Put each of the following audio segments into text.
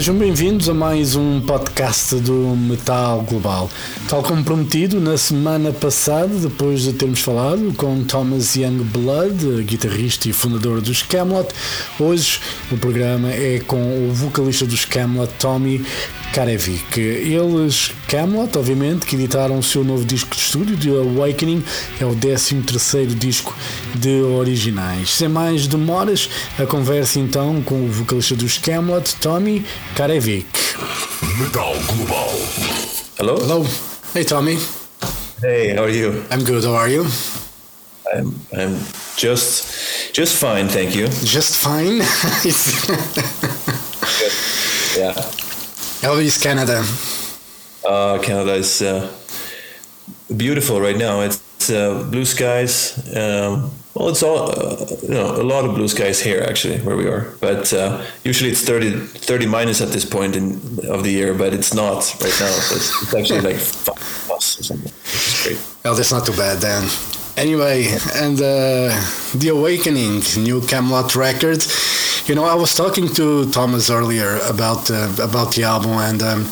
Sejam bem-vindos a mais um podcast do Metal Global. Tal como prometido, na semana passada, depois de termos falado com Thomas Youngblood, guitarrista e fundador dos Camelot, hoje o programa é com o vocalista dos Camelot, Tommy Karevic. Eles, Camelot, obviamente, que editaram o seu novo disco de estúdio, The Awakening, é o 13 terceiro disco de originais. Sem mais demoras, a conversa então com o vocalista dos Camelot, Tommy Karevic. Metal Global. Hello. Hello. Hey Tommy. Hey, how are you? I'm good. How are you? I'm I'm just just fine, thank you. Just fine. Yeah. How is Canada? Uh, Canada is uh, beautiful right now. It's uh, blue skies. Um, well, it's all uh, you know, a lot of blue skies here actually where we are. But uh, usually it's 30, 30 minus at this point in of the year, but it's not right now. So it's, it's actually like five plus or something. Which is great. Well, that's not too bad then. Anyway, and uh, The Awakening, new Kamelot record. You know, I was talking to Thomas earlier about uh, about the album, and um,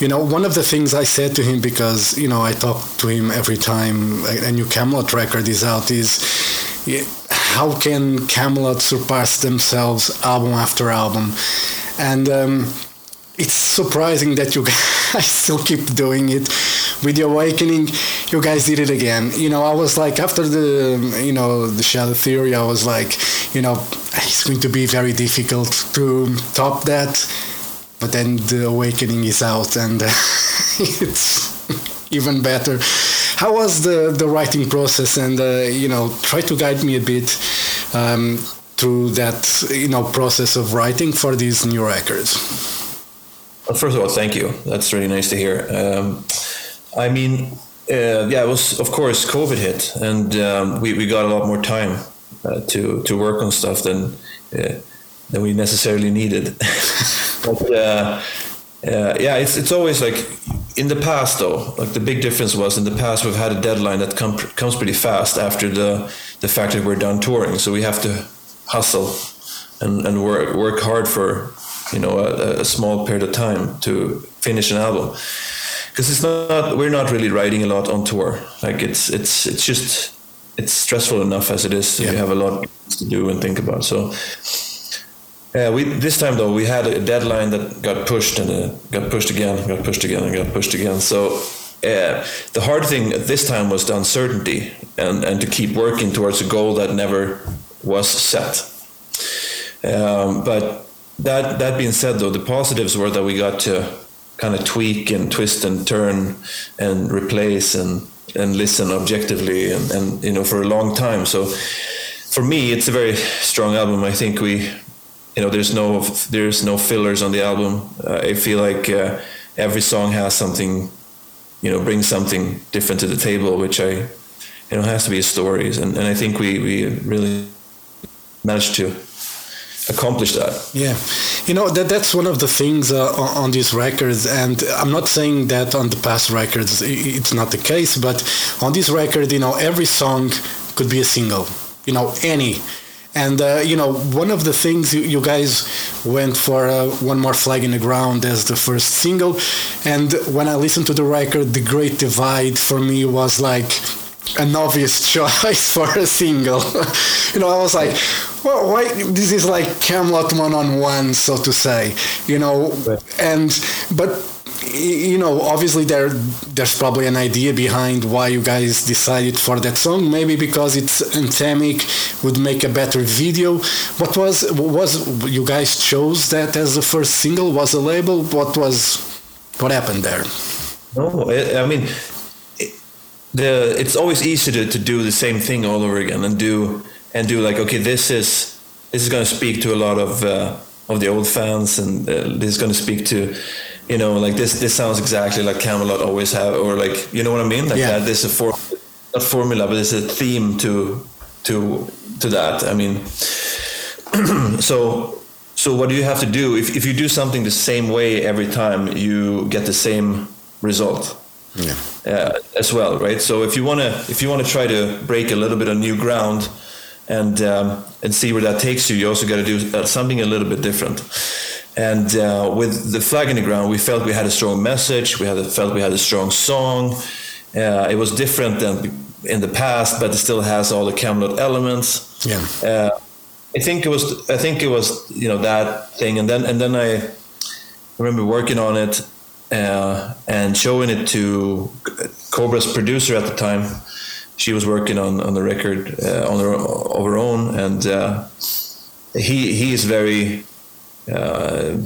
you know, one of the things I said to him because you know I talk to him every time a, new Kamelot record is out is how can Kamelot surpass themselves album after album, and. Um, it's surprising that you guys still keep doing it with the awakening. You guys did it again. You know i was like after the you know the shadow theory i was like you know it's going to be very difficult to top that. But then the awakening is out and uh, it's even better how was the the writing process and uh, you know try to guide me a bit um, through that you know process of writing for these new records Well, first of all, thank you. That's really nice to hear. Um, I mean, uh, yeah, it was of course COVID hit, and um, we, we got a lot more time uh, to to work on stuff than uh, than we necessarily needed. but uh, yeah, it's it's always like in the past though. Like the big difference was in the past we've had a deadline that com- comes pretty fast after the the fact that we're done touring, so we have to hustle and, and work work hard for you know a, a small period of time to finish an album because it's not we're not really writing a lot on tour like it's it's it's just it's stressful enough as it is Yeah. you have a lot to do and think about so yeah we this time though we had a deadline that got pushed and uh, got pushed again got pushed again and got pushed again so uh, the hard thing at this time was the uncertainty and, and to keep working towards a goal that never was set um, but that that being said, though, the positives were that we got to kind of tweak and twist and turn and replace and and listen objectively and, and you know for a long time. So for me, it's a very strong album. I think we, you know, there's no there's no fillers on the album. Uh, I feel like uh, every song has something, you know, brings something different to the table, which I, you know, has to be stories. And and I think we we really managed to accomplish that. Yeah, you know that that's one of the things uh, on, on these records, and I'm not saying that on the past records it's not the case, but on this record, you know, every song could be a single, you know, any. And uh, you know, one of the things you, you guys went for uh, "One More Flag in the Ground" as the first single, and when I listened to the record, "The Great Divide" for me was like an obvious choice for a single. you know, I was like, well, why? This is like Kamelot one on one, so to say. You know, and but you know, obviously there there's probably an idea behind why you guys decided for that song. Maybe because it's anthemic, would make a better video. What was was you guys chose that as the first single? Was a label? What was what happened there? No, I mean, the it's always easy to, to do the same thing all over again and do and do like okay, this is this is going to speak to a lot of uh, of the old fans, and uh, this is going to speak to you know like this this sounds exactly like Kamelot always have, or like you know what I mean, like Yeah. that. There's a for not formula, but there's a theme to to to that. I mean, so so what do you have to do if, if you do something the same way every time you get the same result yeah. uh, as well, right? So if you wanna if you wanna try to break a little bit of new ground and um, and see where that takes you, you also got to do uh, something a little bit different. And uh, with the flag in the ground, we felt we had a strong message. We had a, felt we had a strong song. Uh, it was different than in the past, but it still has all the Kamelot elements. Yeah. Uh, I think it was. I think it was. You know that thing, and then and then I remember working on it uh, and showing it to Cobra's producer at the time. She was working on, on the record uh, on her of her own, and uh, he he is very. Uh,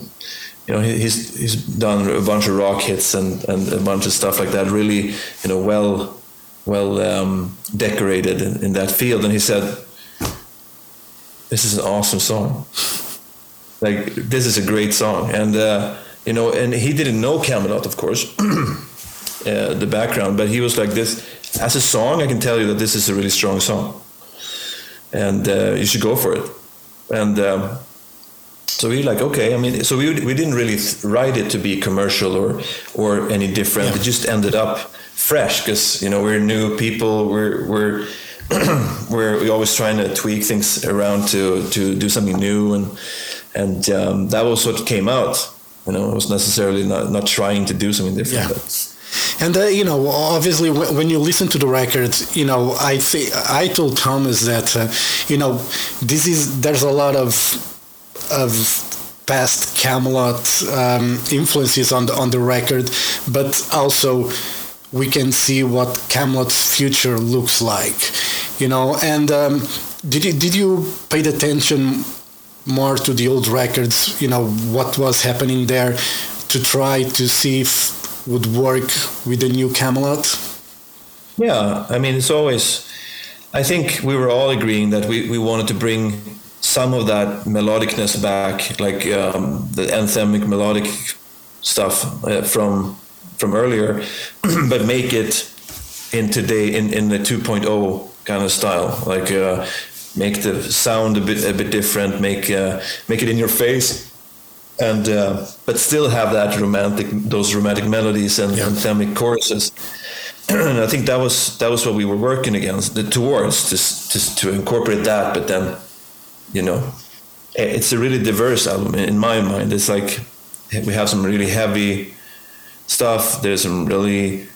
you know, he's he's done a bunch of rock hits and, and a bunch of stuff like that. Really, you know, well well um, decorated in, in that field. And he said, "This is an awesome song. Like this is a great song." And uh, you know, and he didn't know Kamelot, of course, uh, the background, but he was like this. As a song, I can tell you that this is a really strong song, and uh, you should go for it. And um, so we're like okay. I mean, so we we didn't really th- write it to be commercial or or any different. It just ended up fresh because you know we're new people. We're we're we're we always trying to tweak things around to to do something new and and um, that was what came out. You know, it was necessarily not not trying to do something different. Yeah. And uh, you know, obviously, when, when you listen to the records, you know, I think I told Thomas that uh, you know this is there's a lot of of past Kamelot um, influences on the on the record, but also we can see what Kamelot's future looks like, you know. And um, did you did you pay attention more to the old records? You know what was happening there to try to see if would work with the new Kamelot. Yeah, I mean, it's always. I think we were all agreeing that we, we wanted to bring some of that melodicness back, like um, the anthemic melodic stuff uh, from from earlier, but make it in today in, in the 2.0 kind of style, like uh, make the sound a bit a bit different, make uh, make it in your face, and uh, but still have that romantic those romantic melodies and Yeah. anthemic choruses. and I think that was that was what we were working against the, towards just just to incorporate that, but then you know it's a really diverse album in in my mind. It's like we have some really heavy stuff. There's some really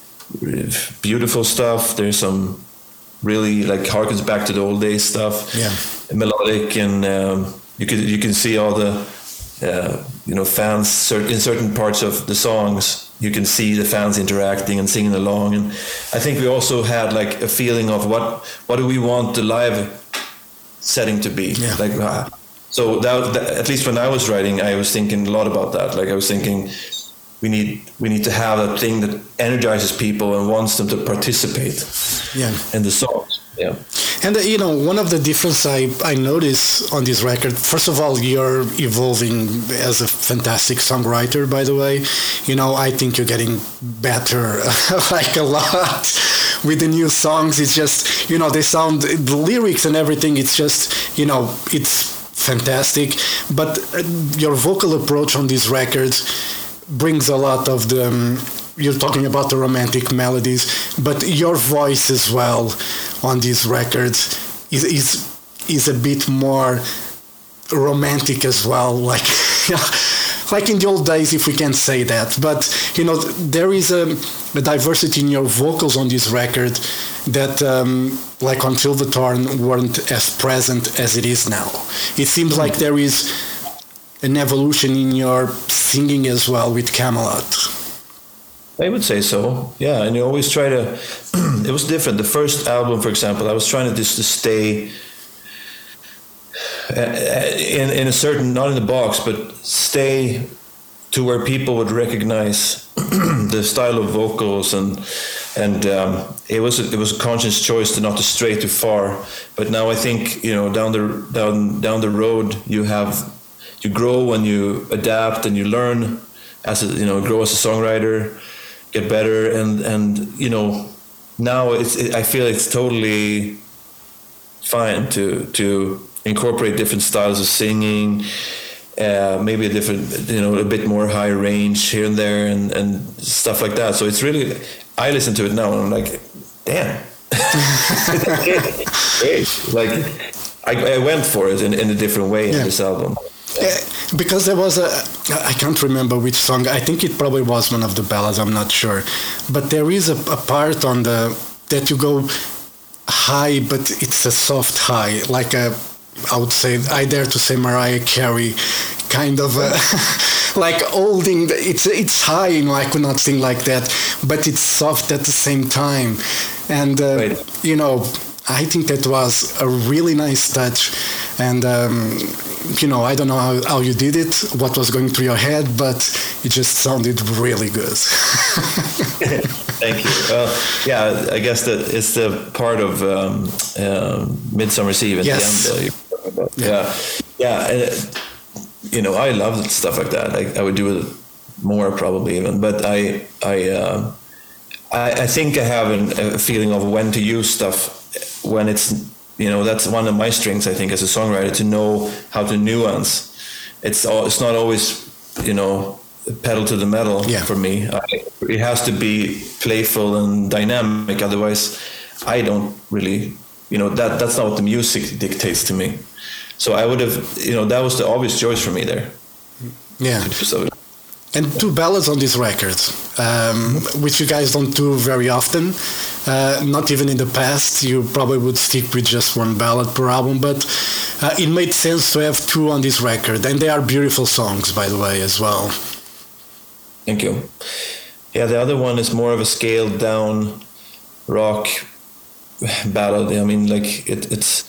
beautiful stuff. There's some really like harkens back to the old days stuff. Yeah. melodic and um, you can you can see all the uh, you know fans in certain parts of the songs. You can see the fans interacting and singing along, and I think we also had like a feeling of what what do we want the live setting to be Yeah. like. Uh, so that, that at least when I was writing, I was thinking a lot about that. Like I was thinking, we need we need to have a thing that energizes people and wants them to participate Yeah. in the songs. Yeah. And uh, you know, one of the difference I, I notice on this record, first of all, you're evolving as a fantastic songwriter, by the way. You know, I think you're getting better like a lot with the new songs. It's just, you know, they sound, the lyrics and everything, it's just, you know, it's fantastic. But uh, your vocal approach on these records brings a lot of the, um, you're talking about the romantic melodies, but your voice as well on these records is is, is a bit more romantic as well, like like in the old days, if we can say that. But you know, there is a, a diversity in your vocals on this record that, um, like on Torn, weren't as present as it is now. It seems like there is an evolution in your singing as well with Kamelot. I would say so. Yeah, and you always try to. it was different. The first album, for example, I was trying to just to stay uh, in in a certain, not in the box, but stay to where people would recognize the style of vocals and and um, it was a, it was a conscious choice to not to stray too far. But now I think you know down the down down the road you have you grow and you adapt and you learn as a, you know grow as a songwriter get better and and you know now it's it, I feel it's totally fine to to incorporate different styles of singing uh, maybe a different you know a bit more high range here and there and and stuff like that so it's really I listen to it now and I'm like, damn. Great. Like I, I went for it in, in a different way Yeah. in this album. Uh, because there was a I can't remember which song. I think it probably was one of the ballads. I'm not sure, but there is a, a part on the that you go high, but it's a soft high, like a I would say I dare to say Mariah Carey kind of a, like holding the, it's it's high and I could not sing like that, but it's soft at the same time, and uh, Right. you know I think that was a really nice touch, and um, you know I don't know how, how you did it, what was going through your head, but it just sounded really good. Thank you. Well, yeah, I guess that it's the part of um, uh, Midsummer's Eve at Yes. the end. Uh, about. Yeah, yeah. and, uh, you know, I love stuff like that. I, I would do it more probably even, but I, I, uh, I, I think I have an, a feeling of when to use stuff when it's, you know, that's one of my strengths. I think as a songwriter to know how to nuance. It's all, it's not always, you know, pedal to the metal Yeah. for me. I, it has to be playful and dynamic. Otherwise, I don't really, you know, that that's not what the music dictates to me. So I would have, you know, that was the obvious choice for me there. yeah. So and two ballads on this record, um, which you guys don't do very often. Uh, not even in the past, you probably would stick with just one ballad per album, but uh, it made sense to have two on this record, and they are beautiful songs, by the way, as well. Thank you. Yeah, the other one is more of a scaled down rock ballad. I mean, like it, it's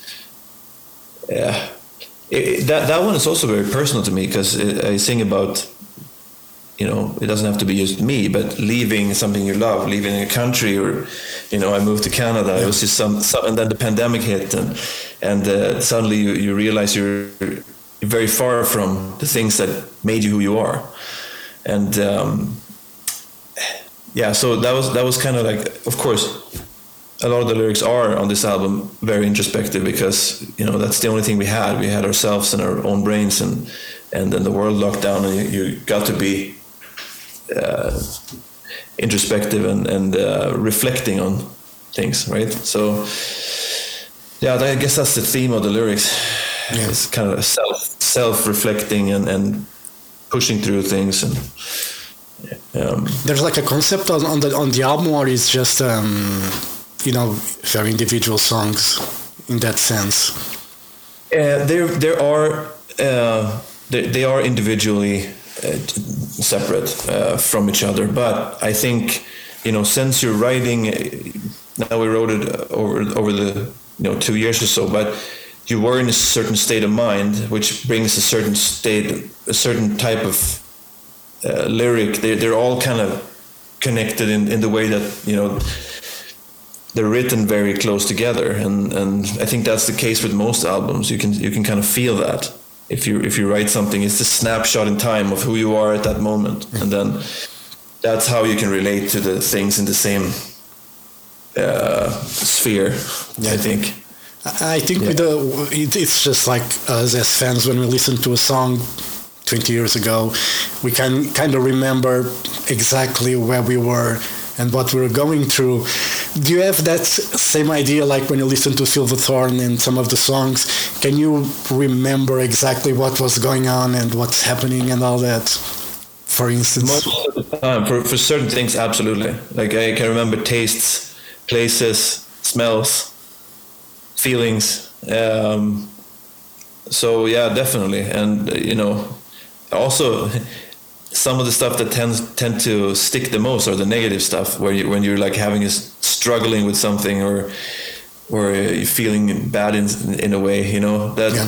yeah. It, that that one is also very personal to me because I sing about you know it doesn't have to be just me, but leaving something you love, leaving a country, or you know I moved to Canada. It was just some, some and then the pandemic hit, and and uh, suddenly you, you realize you're very far from the things that made you who you are and um, yeah so that was that was kind of like of course a lot of the lyrics are on this album very introspective because you know that's the only thing we had we had ourselves and our own brains and and then the world locked down and you, you got to be introspective and and uh, reflecting on things right so yeah i guess that's the theme of the lyrics Yeah. it's kind of self self reflecting and and pushing through things and um, There's like a concept on, on the on the album, or it's just um, you know very individual songs in that sense. Uh, there, there are, uh, they, they are individually uh, separate uh, from each other. But I think, you know, since you're writing, uh, now we wrote it over over the you know two years or so, but you were in a certain state of mind, which brings a certain state, a certain type of uh, lyric. They, they're all kind of connected in, in the way that you know they're written very close together and and I think that's the case with most albums you can you can kind of feel that if you if you write something it's a snapshot in time of who you are at that moment. And then that's how you can relate to the things in the same uh, sphere I think. I think with the it, it's just like us as fans when we listen to a song 20 years ago, we can kind of remember exactly where we were and what we were going through. Do you have that same idea like when you listen to Silverthorn and some of the songs? Can you remember exactly what was going on and what's happening and all that? For instance, most of the time for, for certain things absolutely like I can remember tastes places smells feelings um, so yeah definitely and you know also some of the stuff that tends tend to stick the most are the negative stuff where you when you're like having a s- struggling with something or or you're feeling bad in in a way you know that Yeah.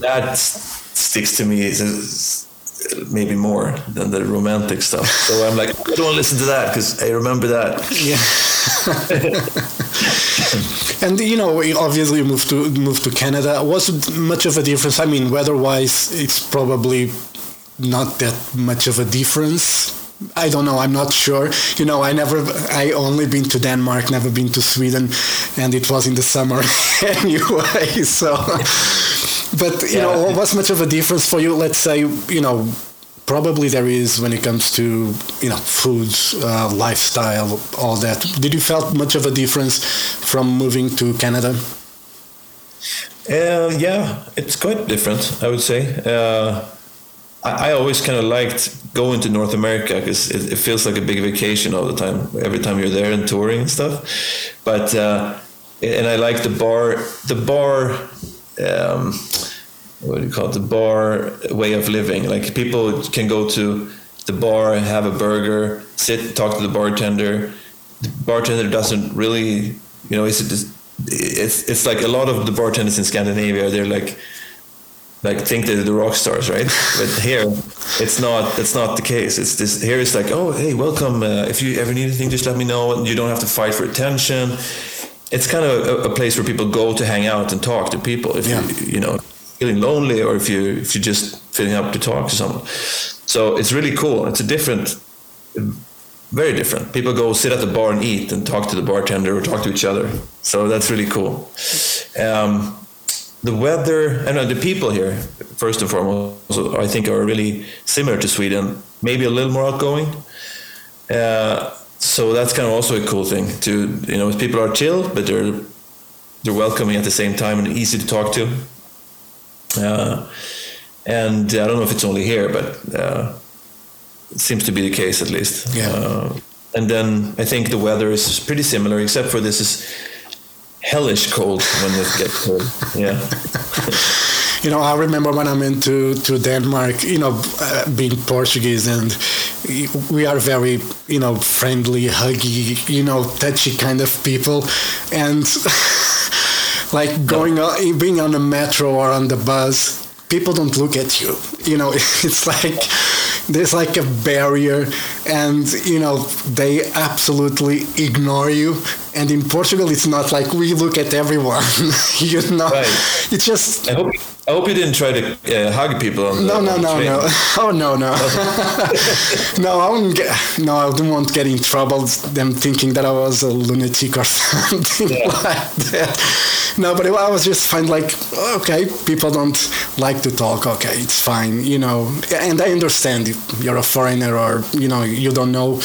that sticks to me maybe more than the romantic stuff so i'm like i don't listen to that because i remember that Yeah. and you know, obviously moved to moved to Canada. Was much of a difference? I mean, weather-wise, it's probably not that much of a difference. I don't know. I'm not sure. You know, I never. I only been to Denmark, never been to Sweden, and it was in the summer anyway. So, but you know, Yeah. was much of a difference for you? Let's say, you know, probably there is when it comes to you know food, uh, lifestyle, all that. Did you felt much of a difference from moving to Canada? Uh, yeah, it's quite different, I would say. Uh, I, always kind of liked going to North America because it, it, feels like a big vacation all the time, every time you're there and touring and stuff. But uh, and I like the bar, the bar. Um, what do you call it? The bar way of living. Like people can go to the bar, and have a burger, sit, talk to the bartender. The bartender doesn't really, you know, it's it's it's like a lot of the bartenders in Scandinavia they're like like think they're the rock stars right but here it's not that's not the case it's this here it's like oh hey welcome uh, if you ever need anything just let me know you don't have to fight for attention it's kind of a, a place where people go to hang out and talk to people if yeah. you you know feeling lonely or if you if you're just feeling up to talk to someone so it's really cool it's a different very different. People go sit at the bar and eat and talk to the bartender or talk to each other. So that's really cool. Um, the weather and the people here, first and foremost, I think are really similar to Sweden. Maybe a little more outgoing. Uh, so that's kind of also a cool thing. To you know, people are chill, but they're they're welcoming at the same time and easy to talk to. Uh, and I don't know if it's only here, but uh, seems to be the case at least. Yeah. Uh, and then I think the weather is pretty similar, except for this is hellish cold when it gets cold. Yeah. you know, I remember when I went to, to Denmark, you know, uh, being Portuguese, and we are very, you know, friendly, huggy, you know, touchy kind of people. And like going, on, being on the metro or on the bus, people don't look at you. You know, it's like there's like a barrier and you know they absolutely ignore you and in portugal it's not like we look at everyone you know? Right. it's just I hope, I hope you didn't try to uh, hug people on no the, no on no no. Oh no no. No i won't get no i don't want to get in trouble them thinking that i was a lunatic or something yeah. like that. No but i was just find like okay people don't like to talk okay it's fine you know. And i understand if you're a foreigner or you know you don't know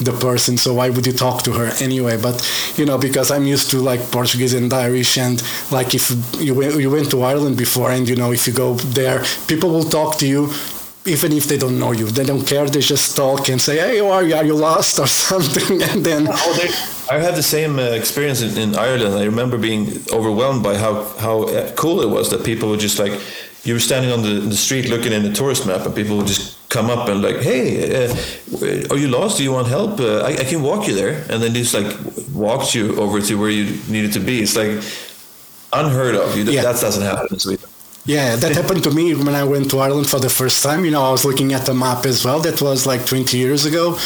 the person so why would you talk to her anyway? But you know because i'm used to like portuguese and irish and like if you went, you went to ireland before and you know if you go there people will talk to you even if they don't know you. They don't care they just talk and say hey are you, are you lost or something? And then oh, I had the same uh, experience in, in, Ireland. I remember being overwhelmed by how how uh, cool it was that people were just like you were standing on the, the street looking in the tourist map, and people would just come up and like, "Hey, uh, are you lost? Do you want help? Uh, I, I, can walk you there." And then just like walked you over to where you needed to be. It's like unheard of. You, yeah. That doesn't happen in Sweden. Yeah, that happened to me when I went to Ireland for the first time. You know, I was looking at the map as well. That was like 20 years ago,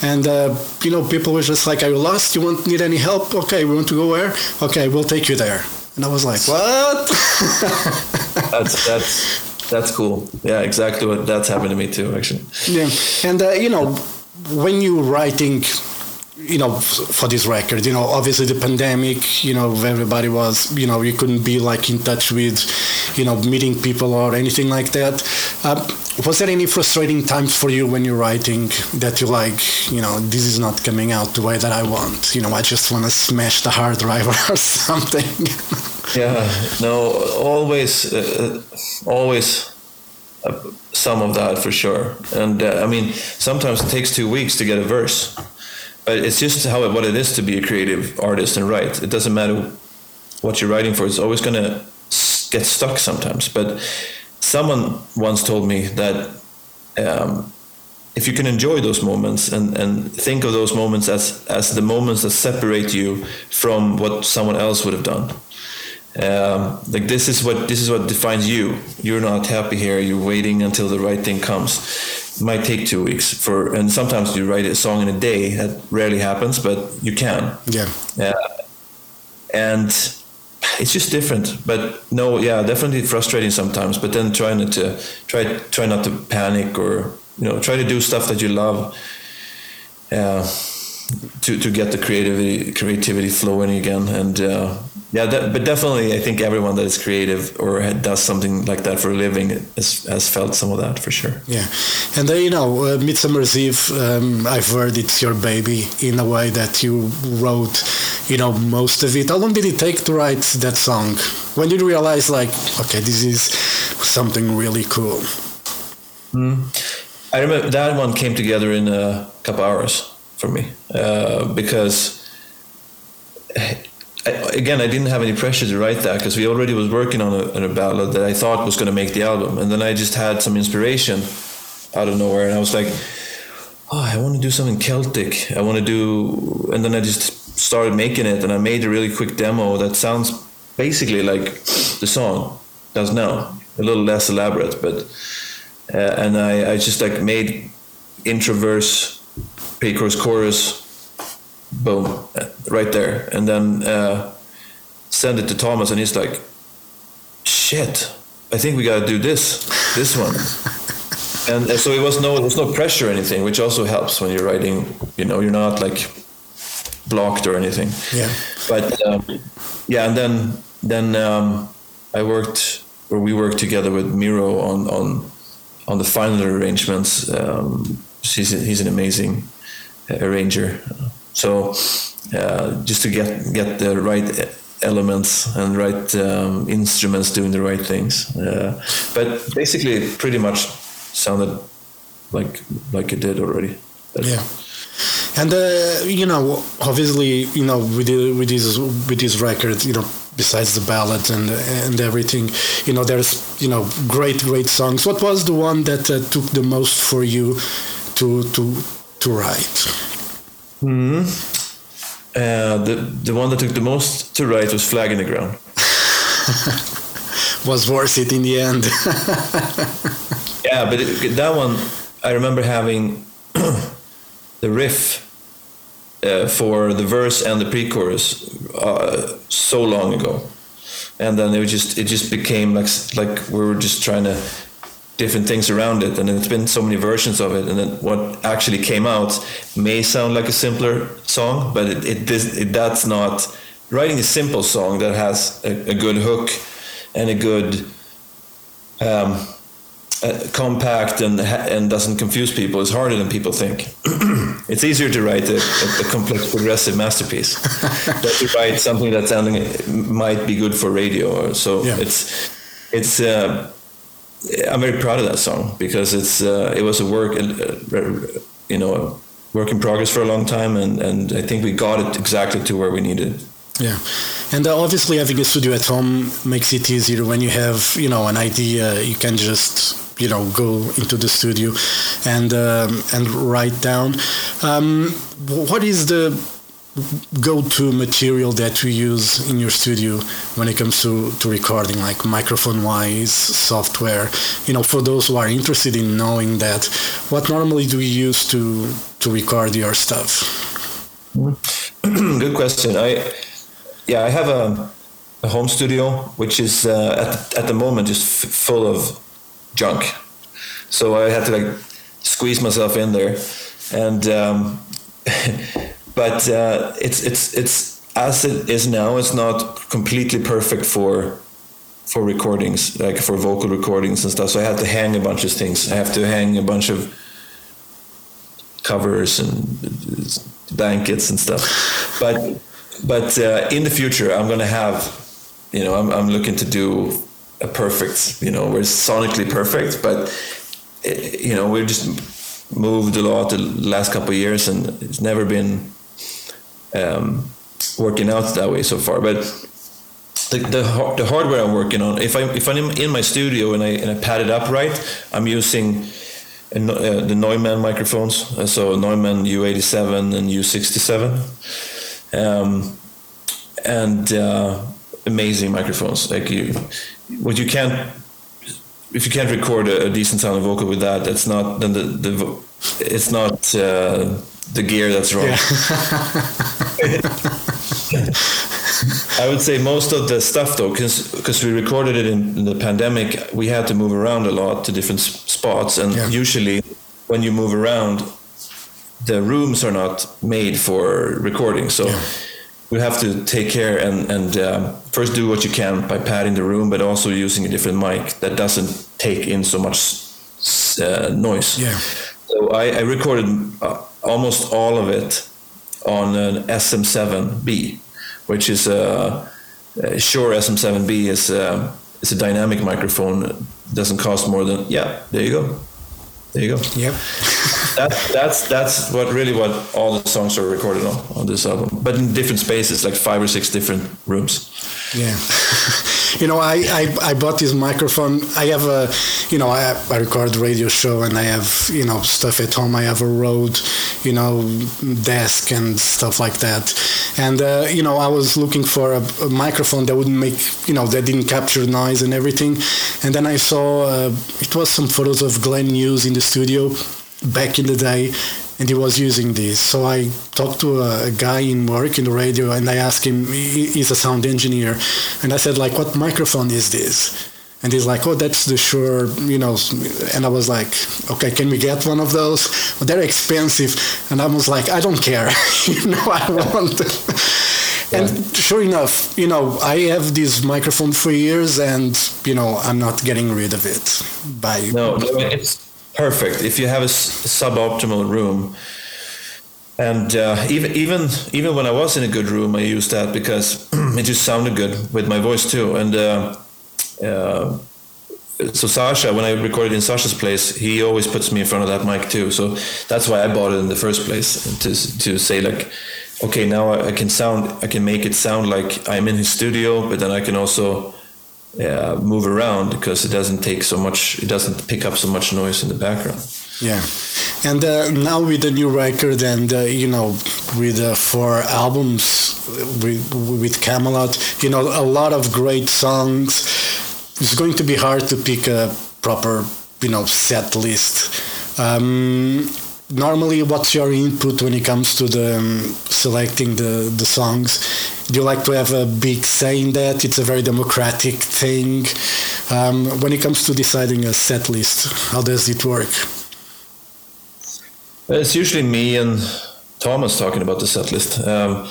and uh, you know, people were just like, "Are you lost? You want need any help? Okay, we want to go where? Okay, we'll take you there." And I was like, "What?" that's that's that's cool. Yeah, exactly what that's happened to me too, actually. Yeah, and uh, you know, when you're writing you know for this record you know obviously the pandemic you know everybody was you know you couldn't be like in touch with you know meeting people or anything like that uh, was there any frustrating times for you when you're writing that you like you know this is not coming out the way that i want you know i just want to smash the hard drive or something yeah no always uh, always uh, some of that for sure and uh, i mean sometimes it takes two weeks to get a verse but it's just how what it is to be a creative artist and write. It doesn't matter what you're writing for; it's always going to get stuck sometimes. But someone once told me that um, if you can enjoy those moments and, and think of those moments as as the moments that separate you from what someone else would have done. Um, like this is what this is what defines you. You're not happy here. You're waiting until the right thing comes might take two weeks for, and sometimes you write a song in a day. That rarely happens, but you can. Yeah. Yeah. And it's just different. But no, yeah, definitely frustrating sometimes. But then trying not to try try not to panic or you know try to do stuff that you love. Uh, to to get the creativity creativity flowing again and uh, yeah, that, but definitely, I think everyone that is creative or does something like that for a living has, has felt some of that for sure. Yeah, and uh, you know, uh, Midsummer's Eve, um, I've heard it's your baby in a way that you wrote, you know, most of it. How long did it take to write that song? When did you realize, like, okay, this is something really cool? Mm. I remember that one came together in a couple hours for me uh, because I, again, I didn't have any pressure to write that because we already was working on a, on a ballad that I thought was going to make the album, and then I just had some inspiration out of nowhere, and I was like, "Oh, I want to do something Celtic. I want to do," and then I just started making it, and I made a really quick demo that sounds basically like the song does now, a little less elaborate, but uh, and I, I just like made intro pre-chorus, chorus boom, right there. And then uh, send it to Thomas, and he's like, shit, I think we got to do this, this one. and so it was no, there was no pressure or anything, which also helps when you're writing. You know, you're not like blocked or anything. Yeah. But um, yeah, and then then um, I worked, or we worked together with Miro on on on the final arrangements. Um, he's he's an amazing arranger. So uh, just to get get the right elements and right um, instruments doing the right things. Uh, but basically, pretty much sounded like like it did already. But yeah. And uh, you know, obviously, you know, with the, with this with this record, you know, besides the ballads and and everything, you know, there's you know great great songs. What was the one that uh, took the most for you to to to write? Mm. Uh, the the one that took the most to write was "Flag in the Ground." was worth it in the end. yeah, but it, that one I remember having the riff uh, for the verse and the pre-chorus uh, so long ago, and then it just it just became like like we were just trying to different things around it and it's been so many versions of it and then what actually came out may sound like a simpler song but it, it, it that's not writing a simple song that has a, a good hook and a good um, compact and and doesn't confuse people is harder than people think. it's easier to write a, a, complex progressive masterpiece than to write something that sounding might be good for radio. Or, So yeah. it's it's. Uh, I'm very proud of that song because it's uh, it was a work, uh, you know, a work in progress for a long time, and and I think we got it exactly to where we needed. Yeah, and uh, obviously having a studio at home makes it easier when you have you know an idea. You can just you know go into the studio and um, and write down. Um, what is the go-to material that you use in your studio when it comes to, to recording like microphone wise software. You know for those who are interested in knowing that what normally do you use to to record your stuff? Good question. I yeah i have a, a home studio which is uh, at, at the moment just f- full of junk. So i had to like squeeze myself in there. And um, but uh, it's it's it's as it is now. It's not completely perfect for for recordings, like for vocal recordings and stuff. So I have to hang a bunch of things. I have to hang a bunch of covers and blankets and stuff. But but uh, in the future, I'm gonna have, you know, I'm I'm looking to do a perfect, you know, where it's sonically perfect, but it, you know, we're just moved a lot the last couple of years, and it's never been um, working out that way so far. But the, the, the hardware I'm working on, if I if I'm in my studio and I and I pad it up right, I'm using uh, the Neumann microphones, uh, so Neumann U87 and U67, um, and uh, amazing microphones. Like you, what you can't if you can't record a, a decent sounding vocal with that, that's not then the, the it's not uh, the gear that's wrong. Yeah. I would say most of the stuff though, because we recorded it in, in, the pandemic, we had to move around a lot to different spots, and yeah. usually when you move around, the rooms are not made for recording. So yeah. you have to take care and and um, first do what you can by padding the room, but also using a different mic that doesn't take in so much uh, noise. Yeah. So I, I recorded uh, almost all of it on an SM7B, which is uh, uh, a, a Shure SM7B is a, is a dynamic microphone. It doesn't cost more than yeah. There you go. There you go. Yep. That, that's that's what really what all the songs are recorded on on this album, but in different spaces, like five or six different rooms. Yeah. you know, I, I, I bought this microphone. I have a, you know, I, I record radio show and I have, you know, stuff at home. I have a Rode, you know, desk and stuff like that. And, uh, you know, I was looking for a, a, microphone that wouldn't make, you know, that didn't capture noise and everything. And then I saw, uh, it was some photos of Glenn Hughes in the studio back in the day and he was using this. So I talked to a, guy in work in the radio, and I asked him. He's a sound engineer, and I said like, "What microphone is this?" And he's like, "Oh, that's the Shure, you know." And I was like, "Okay, can we get one of those?" Well, they're expensive, and I was like, "I don't care, you know, I want." and sure enough, you know, I have this microphone for years, and you know, I'm not getting rid of it. By no, it's perfect if you have a suboptimal room and uh, even even even when I was in a good room, I used that because it just sounded good with my voice too. And uh, uh, so Sascha, when I recorded in Sascha's place, he always puts me in front of that mic too. So that's why I bought it in the first place to to say like, okay, now I, I can sound, I can make it sound like I'm in his studio, but then I can also uh, move around because it doesn't take so much it doesn't pick up so much noise in the background. Yeah. And uh, now with the new record and uh, you know with uh, four albums with, with Kamelot you know a lot of great songs it's going to be hard to pick a proper you know set list. Um, normally what's your input when it comes to the um, selecting the the songs do you like to have a big say in that? It's a very democratic thing. Um, when it comes to deciding a set list, how does it work? It's usually me and Thomas talking about the set list. Um,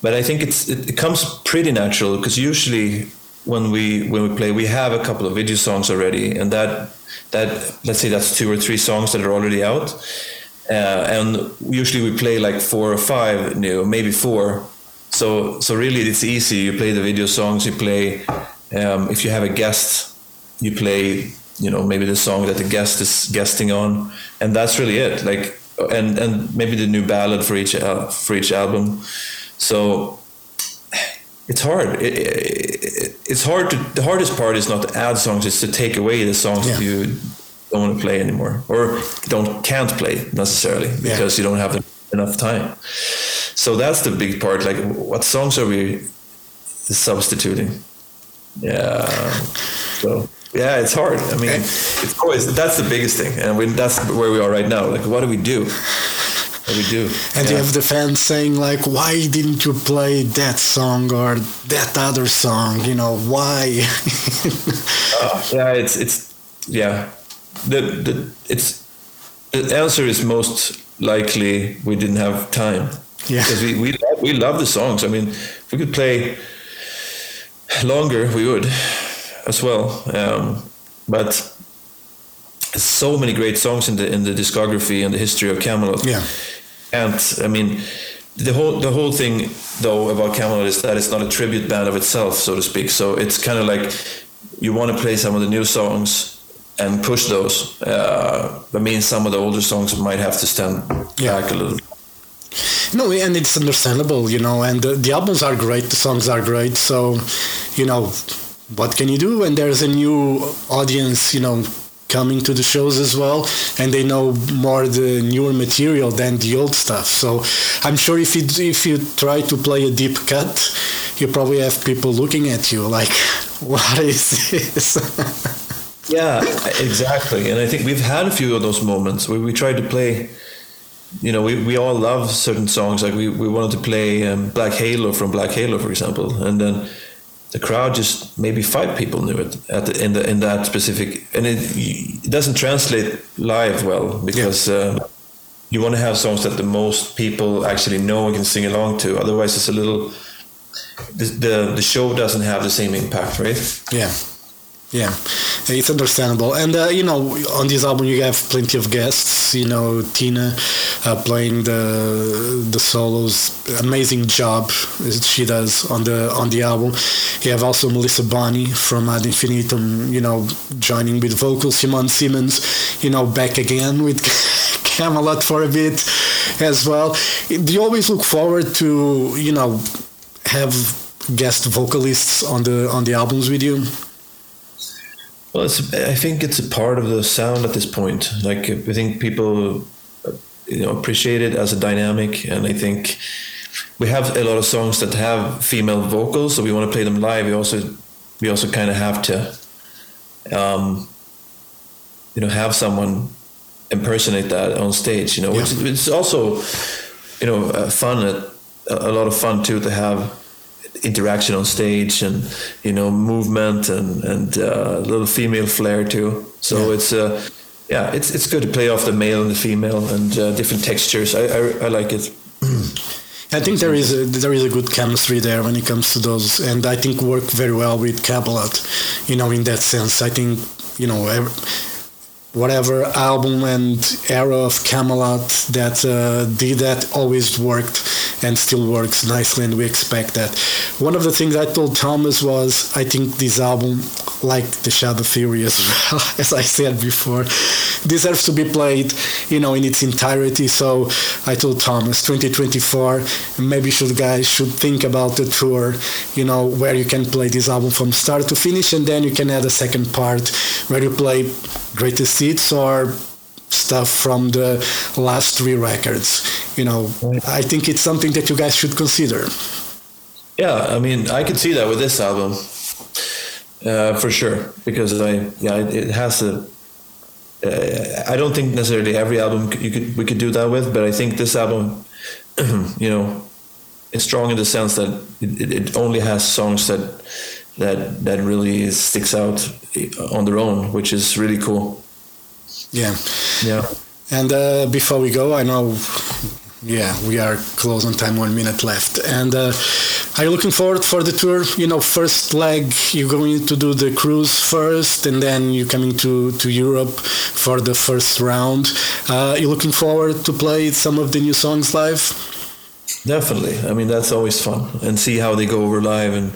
but I think it's it, it comes pretty natural because usually when we when we play, we have a couple of video songs already, and that that let's say that's two or three songs that are already out. Uh, and usually we play like four or five new, maybe four, so so really it's easy. You play the video songs you play um, if you have a guest you play you know maybe the song that the guest is guesting on. And that's really it. Like and and maybe the new ballad for each uh, for each album. So it's hard. It, it, it's hard to the hardest part is not to add songs it's to take away the songs yeah. you don't want to play anymore or don't can't play necessarily because yeah. you don't have enough time so that's the big part. Like, what songs are we substituting? Yeah. So yeah, it's hard. I mean, it's always that's the biggest thing, and we, that's where we are right now. Like, what do we do? What do we do? And yeah. you have the fans saying like, "Why didn't you play that song or that other song? You know, why?" uh, yeah, it's it's yeah. The the it's the answer is most likely we didn't have time yeah. Because we, we, love, we love the songs. I mean, if we could play longer, we would as well. Um, but so many great songs in the in the discography and the history of Kamelot. Yeah. And I mean, the whole the whole thing though about Kamelot is that it's not a tribute band of itself, so to speak. So it's kind of like you want to play some of the new songs and push those. Uh, that means some of the older songs might have to stand yeah. back a little. No, and it's understandable, you know, and the, the, albums are great, the songs are great. So, you know, what can you do when there's a new audience, you know, coming to the shows as well, and they know more the newer material than the old stuff. So, I'm sure if you if you try to play a deep cut, you probably have people looking at you like, "What is this?" yeah, exactly. And I think we've had a few of those moments where we tried to play you know, we, we all love certain songs. Like we, we wanted to play um, Black Halo from Black Halo, for example, and then the crowd just maybe five people knew it at the, in the in that specific, and it it doesn't translate live well because yeah. uh, you want to have songs that the most people actually know and can sing along to. Otherwise, it's a little the, the the show doesn't have the same impact, right? Yeah, yeah, it's understandable. And uh, you know, on this album you have plenty of guests. You know, Tina uh, playing the the solos, amazing job she does on the on the album. You have also Melissa Bonny from Ad Infinitum. You know, joining with vocals. Simone Simons, you know, back again with Kamelot for a bit as well. Do you always look forward to you know have guest vocalists on the on the albums with you? Well, it's, I think it's a part of the sound at this point. Like I think people, you know, appreciate it as a dynamic, and I think we have a lot of songs that have female vocals, so we want to play them live. We also we also kind of have to, um, you know, have someone impersonate that on stage. You know, yeah. which it's also, you know, uh, fun. At, a lot of fun too to have interaction on stage and you know movement and and uh, a little female flair too. So yeah. it's uh, yeah, it's it's good to play off the male and the female and uh, different textures. I, I, I like it. I think there is a, there is a good chemistry there when it comes to those, and I think work very well with Kamelot. You know, in that sense, I think you know. Every, whatever album and era of Kamelot that uh, did that always worked and still works nicely, and we expect that. One of the things I told Thomas was I think this album, like the Shadow Theory as well, as I said before, deserves to be played, you know, in its entirety. So I told Thomas, 2024, maybe should guys should think about the tour, you know, where you can play this album from start to finish, and then you can add a second part where you play greatest hits or stuff from the last three records. You know, I think it's something that you guys should consider. Yeah, I mean, I could see that with this album, uh, for sure, because I yeah, it has a. Uh, I don't think necessarily every album you could we could do that with, but I think this album, you know, is strong in the sense that it, it only has songs that that that really sticks out on their own, which is really cool. Yeah. Yeah. And uh, before we go, I know, yeah, we are close on time, one minute left. And uh, are you looking forward for the tour? You know, first leg, you're going to do the cruise first, and then you're coming to, to Europe for the first round. Uh, you looking forward to play some of the new songs live? Definitely. I mean, that's always fun, and see how they go over live, and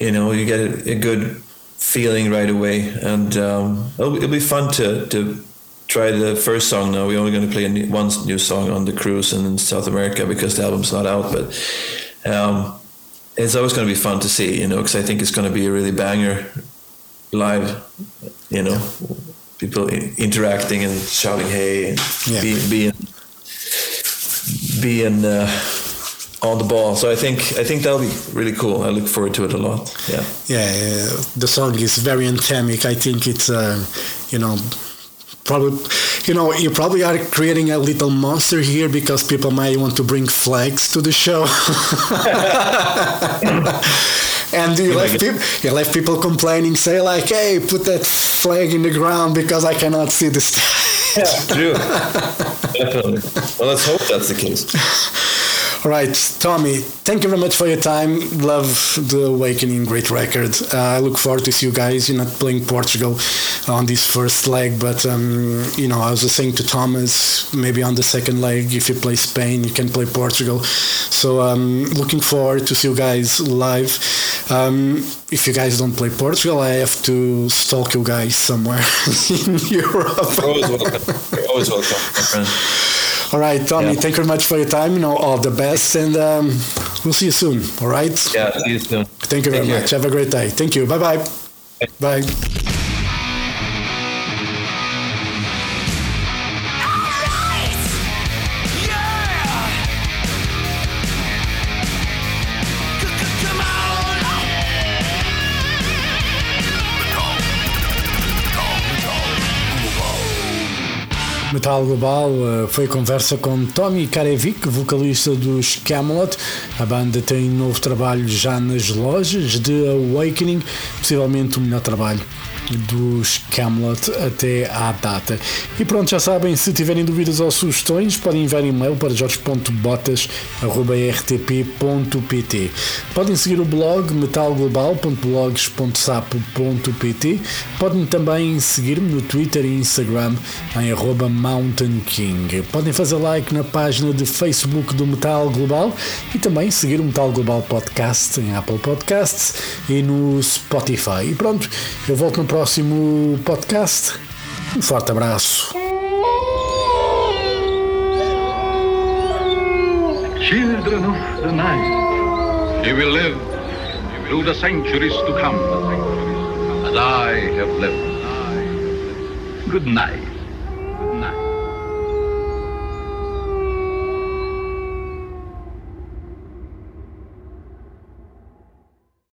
you know, you get a, a good feeling right away, and um, it'll, it'll be fun to to try the first song now. We're only going to play new, one new song on the cruise and in South America because the album's not out. But um, it's always going to be fun to see, you know, because I think it's going to be a really banger live, you know, people interacting and shouting "Hey!" and yeah. being being being uh, on the ball. So I think I think that'll be really cool. I look forward to it a lot. Yeah. Yeah, uh, the song is very anthemic. I think it's uh, you know probably you know you probably are creating a little monster here because people might want to bring flags to the show. And you left, people, you left people complaining say like hey put that flag in the ground because i cannot see the stage. Yeah true. Definitely. Well let's hope that's the case all right, Tommy, thank you very much for your time. Love the Awakening, great record. Uh, I look forward to see you guys. You're not playing Portugal on this first leg, but um, you know, I was just saying to Thomas, maybe on the second leg, if you play Spain, you can play Portugal. So um, looking forward to see you guys live. Um, if you guys don't play Portugal, I have to stalk you guys somewhere in Europe. You're always welcome. You're always welcome, my friend. All right, Tommy, yeah. thank you very much for your time. You know, all the best, and um, we'll see you soon. All right? Yeah, see you soon. Thank you very much. Have a great day. Thank you. Bye-bye. Bye. Metal Global uh, foi conversa com Tommy Karevic, vocalista dos Camelot. A banda tem um novo trabalho já nas lojas de Awakening, possivelmente o melhor trabalho dos Camelot até à data. E pronto, já sabem, se tiverem dúvidas ou sugestões, podem enviar e-mail para jorge.botas.rtp.pt. Podem seguir o blog metalglobal.blogs.sapo.pt. Podem também seguir-me no Twitter e Instagram em arroba Mountain King. Podem fazer like na página de Facebook do Metal Global e também seguir o Metal Global Podcast em Apple Podcasts e no Spotify. E pronto, eu volto no próximo podcast. Um forte abraço. Children of the night, you will live through the centuries to come, as I have lived. Good night.